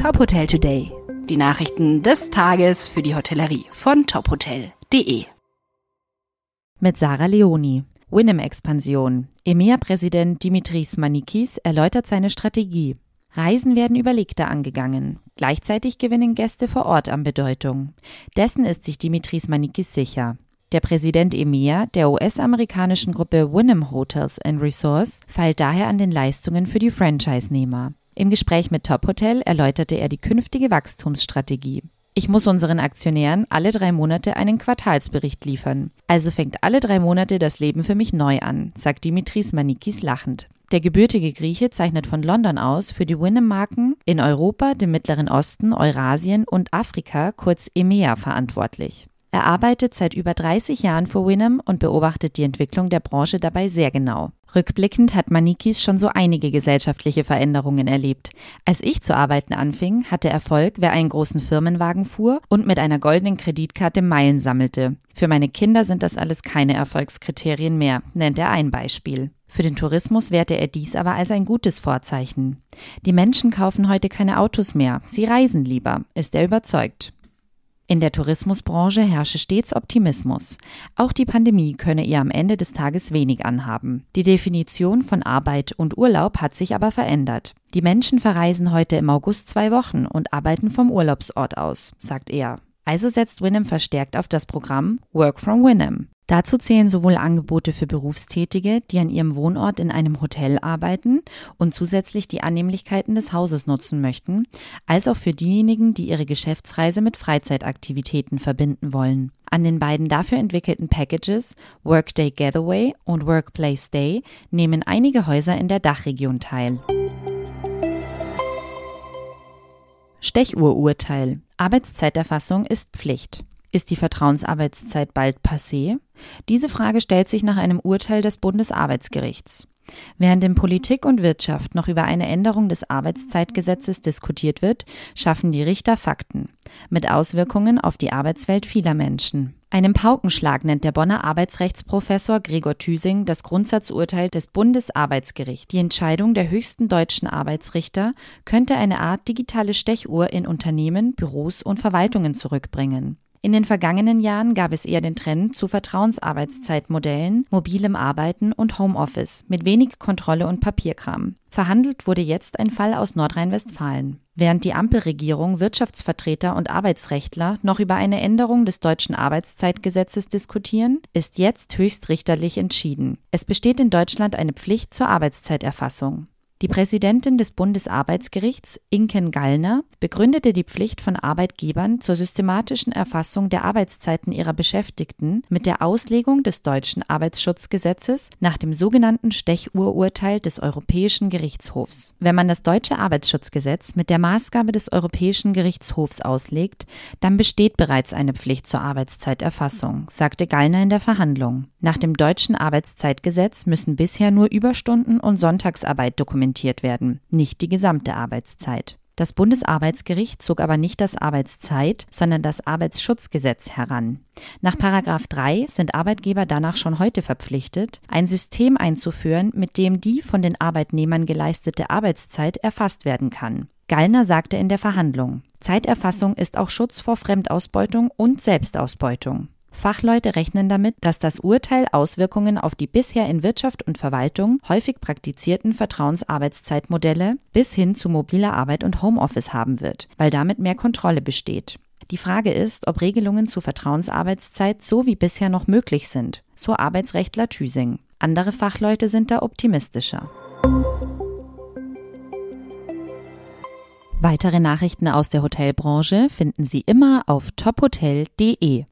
Top Hotel Today. Die Nachrichten des Tages für die Hotellerie von tophotel.de. Mit Sarah Leoni. Winem-Expansion. EMEA-Präsident Dimitris Manikis erläutert seine Strategie. Reisen werden überlegter angegangen. Gleichzeitig gewinnen Gäste vor Ort an Bedeutung. Dessen ist sich Dimitris Manikis sicher. Der Präsident EMEA der US-amerikanischen Gruppe Wynnum Hotels and Resorts feilt daher an den Leistungen für die Franchise-Nehmer. Im Gespräch mit Top Hotel erläuterte er die künftige Wachstumsstrategie. Ich muss unseren Aktionären alle drei Monate einen Quartalsbericht liefern. Also fängt alle drei Monate das Leben für mich neu an, sagt Dimitris Manikis lachend. Der gebürtige Grieche zeichnet von London aus für die Winnem-Marken in Europa, dem Mittleren Osten, Eurasien und Afrika, kurz EMEA, verantwortlich. Er arbeitet seit über 30 Jahren für Winham und beobachtet die Entwicklung der Branche dabei sehr genau. Rückblickend hat Manikis schon so einige gesellschaftliche Veränderungen erlebt. Als ich zu arbeiten anfing, hatte Erfolg, wer einen großen Firmenwagen fuhr und mit einer goldenen Kreditkarte Meilen sammelte. Für meine Kinder sind das alles keine Erfolgskriterien mehr, nennt er ein Beispiel. Für den Tourismus werte er dies aber als ein gutes Vorzeichen. Die Menschen kaufen heute keine Autos mehr, sie reisen lieber, ist er überzeugt. In der Tourismusbranche herrsche stets Optimismus. Auch die Pandemie könne ihr am Ende des Tages wenig anhaben. Die Definition von Arbeit und Urlaub hat sich aber verändert. Die Menschen verreisen heute im August zwei Wochen und arbeiten vom Urlaubsort aus, sagt er. Also setzt Winham verstärkt auf das Programm Work from Winham. Dazu zählen sowohl Angebote für Berufstätige, die an ihrem Wohnort in einem Hotel arbeiten und zusätzlich die Annehmlichkeiten des Hauses nutzen möchten, als auch für diejenigen, die ihre Geschäftsreise mit Freizeitaktivitäten verbinden wollen. An den beiden dafür entwickelten Packages Workday Getaway und Workplace Day nehmen einige Häuser in der Dachregion teil. Stechuhrurteil. Arbeitszeiterfassung ist Pflicht. Ist die Vertrauensarbeitszeit bald passé? Diese Frage stellt sich nach einem Urteil des Bundesarbeitsgerichts. Während in Politik und Wirtschaft noch über eine Änderung des Arbeitszeitgesetzes diskutiert wird, schaffen die Richter Fakten mit Auswirkungen auf die Arbeitswelt vieler Menschen. Einen Paukenschlag nennt der Bonner Arbeitsrechtsprofessor Gregor Thüsing das Grundsatzurteil des Bundesarbeitsgerichts. Die Entscheidung der höchsten deutschen Arbeitsrichter könnte eine Art digitale Stechuhr in Unternehmen, Büros und Verwaltungen zurückbringen. In den vergangenen Jahren gab es eher den Trend zu Vertrauensarbeitszeitmodellen, mobilem Arbeiten und Homeoffice mit wenig Kontrolle und Papierkram. Verhandelt wurde jetzt ein Fall aus Nordrhein-Westfalen. Während die Ampelregierung Wirtschaftsvertreter und Arbeitsrechtler noch über eine Änderung des deutschen Arbeitszeitgesetzes diskutieren, ist jetzt höchstrichterlich entschieden. Es besteht in Deutschland eine Pflicht zur Arbeitszeiterfassung. Die Präsidentin des Bundesarbeitsgerichts, Inken Gallner, begründete die Pflicht von Arbeitgebern zur systematischen Erfassung der Arbeitszeiten ihrer Beschäftigten mit der Auslegung des deutschen Arbeitsschutzgesetzes nach dem sogenannten Stechuhrurteil des Europäischen Gerichtshofs. Wenn man das deutsche Arbeitsschutzgesetz mit der Maßgabe des Europäischen Gerichtshofs auslegt, dann besteht bereits eine Pflicht zur Arbeitszeiterfassung, sagte Gallner in der Verhandlung. Nach dem deutschen Arbeitszeitgesetz müssen bisher nur Überstunden und Sonntagsarbeit dokumentiert dokumentiert werden, nicht die gesamte Arbeitszeit. Das Bundesarbeitsgericht zog aber nicht das Arbeitszeit, sondern das Arbeitsschutzgesetz heran. Nach Paragraph 3 sind Arbeitgeber danach schon heute verpflichtet, ein System einzuführen, mit dem die von den Arbeitnehmern geleistete Arbeitszeit erfasst werden kann. Gallner sagte in der Verhandlung, Zeiterfassung ist auch Schutz vor Fremdausbeutung und Selbstausbeutung. Fachleute rechnen damit, dass das Urteil Auswirkungen auf die bisher in Wirtschaft und Verwaltung häufig praktizierten Vertrauensarbeitszeitmodelle bis hin zu mobiler Arbeit und Homeoffice haben wird, weil damit mehr Kontrolle besteht. Die Frage ist, ob Regelungen zur Vertrauensarbeitszeit so wie bisher noch möglich sind, so Arbeitsrechtler Thüsing. Andere Fachleute sind da optimistischer. Weitere Nachrichten aus der Hotelbranche finden Sie immer auf tophotel.de.